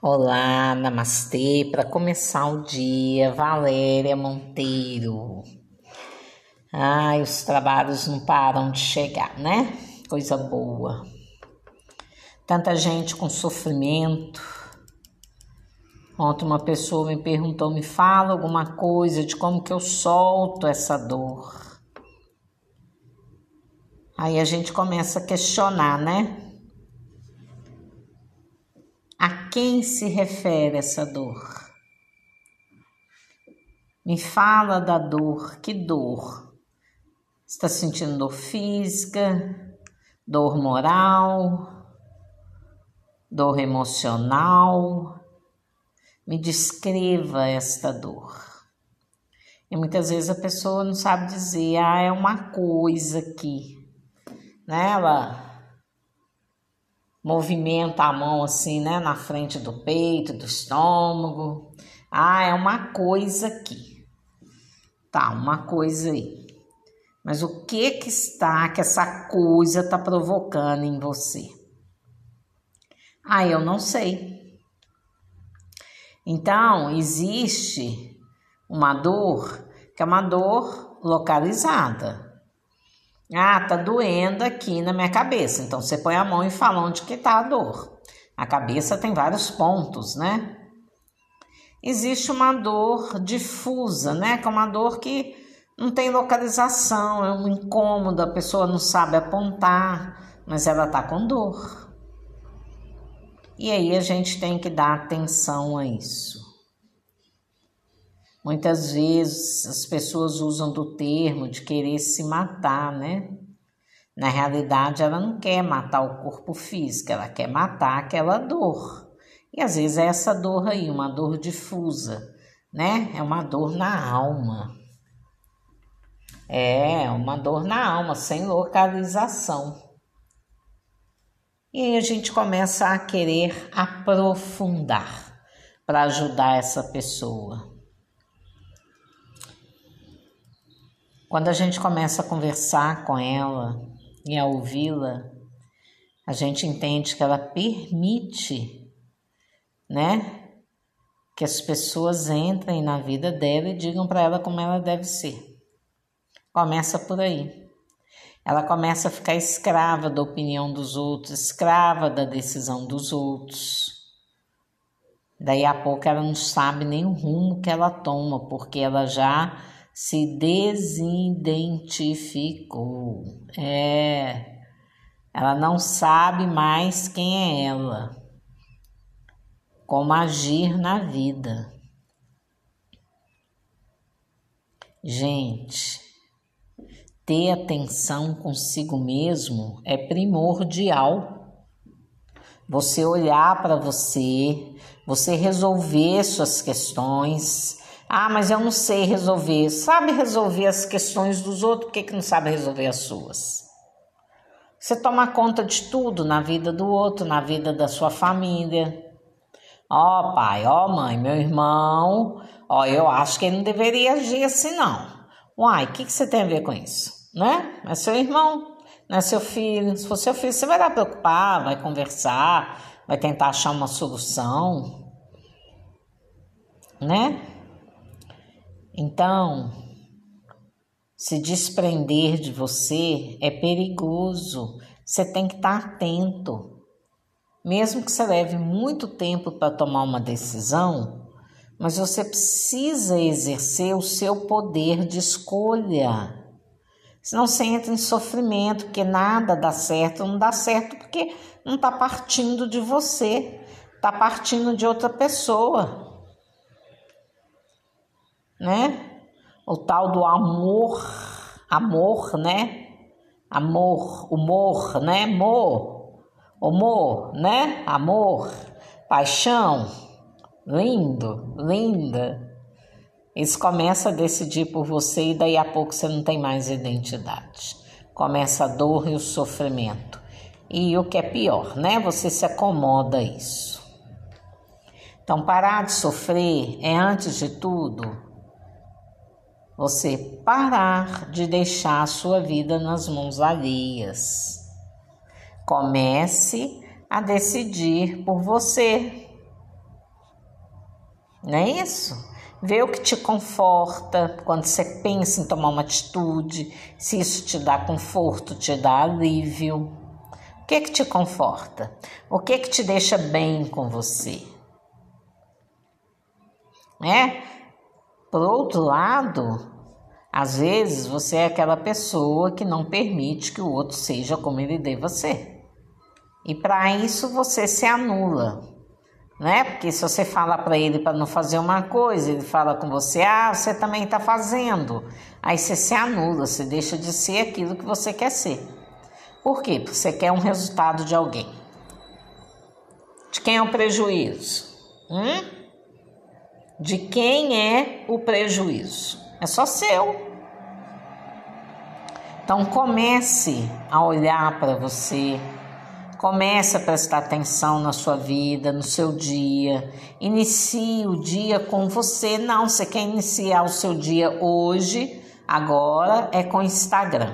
Olá, namastê. Para começar o dia, Valéria Monteiro. Ai, os trabalhos não param de chegar, né? Coisa boa. Tanta gente com sofrimento. Ontem uma pessoa me perguntou, me fala alguma coisa de como que eu solto essa dor. Aí a gente começa a questionar, né? A quem se refere essa dor? Me fala da dor, que dor? Está sentindo dor física, dor moral, dor emocional? Me descreva esta dor. E muitas vezes a pessoa não sabe dizer, ah, é uma coisa aqui, né? Ela movimenta a mão assim, né, na frente do peito, do estômago. Ah, é uma coisa aqui. Tá, uma coisa aí. Mas o que que está que essa coisa está provocando em você? Ah, eu não sei. Então, existe uma dor que é uma dor localizada. Ah, tá doendo aqui na minha cabeça. Então você põe a mão e fala onde que tá a dor. A cabeça tem vários pontos, né? Existe uma dor difusa, né? Que é uma dor que não tem localização, é um incômodo, a pessoa não sabe apontar, mas ela tá com dor. E aí a gente tem que dar atenção a isso. Muitas vezes as pessoas usam do termo de querer se matar, né? Na realidade, ela não quer matar o corpo físico, ela quer matar aquela dor. E às vezes é essa dor aí, uma dor difusa, né? É uma dor na alma. É, uma dor na alma, sem localização. E aí a gente começa a querer aprofundar para ajudar essa pessoa. Quando a gente começa a conversar com ela e a ouvi-la, a gente entende que ela permite, né, que as pessoas entrem na vida dela e digam para ela como ela deve ser. Começa por aí. Ela começa a ficar escrava da opinião dos outros, escrava da decisão dos outros. Daí a pouco ela não sabe nem o rumo que ela toma, porque ela já se desidentificou. É, ela não sabe mais quem é ela, como agir na vida. Gente, ter atenção consigo mesmo é primordial. Você olhar para você, você resolver suas questões, ah, mas eu não sei resolver. Sabe resolver as questões dos outros, por que, que não sabe resolver as suas? Você toma conta de tudo na vida do outro, na vida da sua família. Ó oh, pai, ó oh, mãe, meu irmão, ó, oh, eu acho que ele não deveria agir assim não. Uai, o que, que você tem a ver com isso? Né? É seu irmão, não é seu filho. Se for seu filho, você vai lá preocupar, vai conversar, vai tentar achar uma solução, né? Então, se desprender de você é perigoso. Você tem que estar atento. Mesmo que você leve muito tempo para tomar uma decisão, mas você precisa exercer o seu poder de escolha. Senão você entra em sofrimento, porque nada dá certo, não dá certo porque não está partindo de você, está partindo de outra pessoa né? O tal do amor, amor, né? Amor, humor, né? Amor, humor, né? Amor, paixão, lindo, linda. Isso começa a decidir por você e daí a pouco você não tem mais identidade. Começa a dor e o sofrimento. E o que é pior, né? Você se acomoda a isso. Então, parar de sofrer é, antes de tudo, você parar de deixar a sua vida nas mãos alheias. Comece a decidir por você. Não é isso? Vê o que te conforta quando você pensa em tomar uma atitude, se isso te dá conforto, te dá alívio. O que que te conforta? O que que te deixa bem com você? É? Por outro lado, às vezes você é aquela pessoa que não permite que o outro seja como ele deva ser. E para isso você se anula né? Porque se você fala para ele para não fazer uma coisa, ele fala com você, ah, você também está fazendo. Aí você se anula, você deixa de ser aquilo que você quer ser. Por quê? Porque você quer um resultado de alguém. De quem é o prejuízo? Hum? De quem é o prejuízo? É só seu. Então comece a olhar para você Comece a prestar atenção na sua vida, no seu dia. Inicie o dia com você. Não, você quer iniciar o seu dia hoje, agora é com Instagram,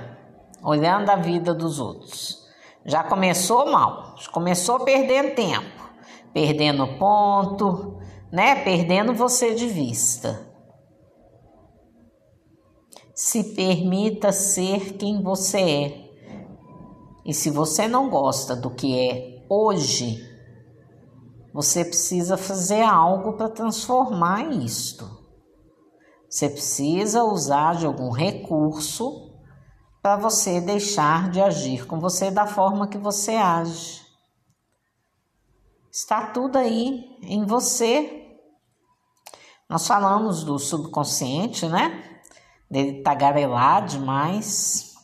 olhando a vida dos outros. Já começou mal, começou perdendo tempo, perdendo ponto, né? Perdendo você de vista. Se permita ser quem você é e se você não gosta do que é hoje, você precisa fazer algo para transformar isto. Você precisa usar de algum recurso para você deixar de agir com você da forma que você age. Está tudo aí em você. Nós falamos do subconsciente, né? Dele tagarelar demais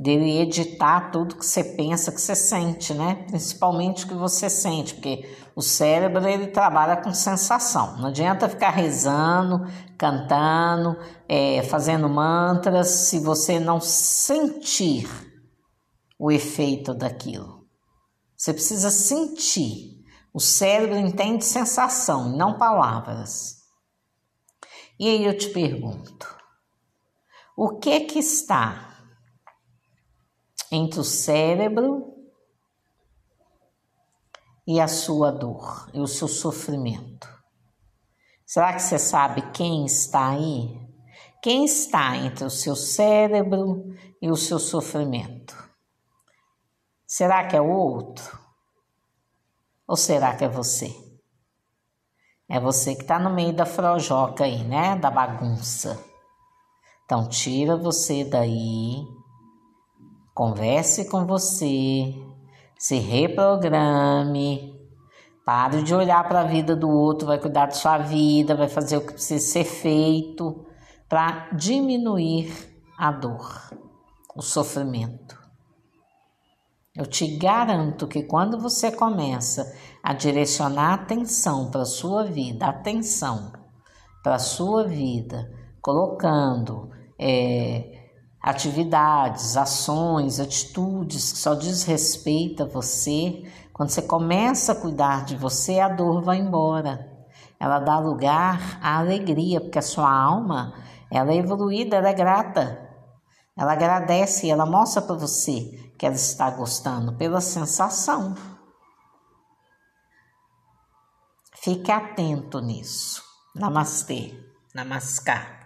dele editar tudo que você pensa, que você sente, né? Principalmente o que você sente, porque o cérebro ele trabalha com sensação. Não adianta ficar rezando, cantando, é, fazendo mantras se você não sentir o efeito daquilo. Você precisa sentir. O cérebro entende sensação, não palavras. E aí eu te pergunto: o que que está entre o cérebro e a sua dor e o seu sofrimento. Será que você sabe quem está aí? Quem está entre o seu cérebro e o seu sofrimento? Será que é o outro? Ou será que é você? É você que está no meio da frojoca aí, né? Da bagunça. Então, tira você daí Converse com você, se reprograme, pare de olhar para a vida do outro, vai cuidar da sua vida, vai fazer o que precisa ser feito para diminuir a dor, o sofrimento. Eu te garanto que quando você começa a direcionar atenção para a sua vida, atenção para a sua vida, colocando é, atividades, ações, atitudes que só diz respeito a você, quando você começa a cuidar de você, a dor vai embora. Ela dá lugar à alegria, porque a sua alma, ela é evoluída, ela é grata. Ela agradece e ela mostra para você que ela está gostando pela sensação. Fique atento nisso. Namastê. Namaskar.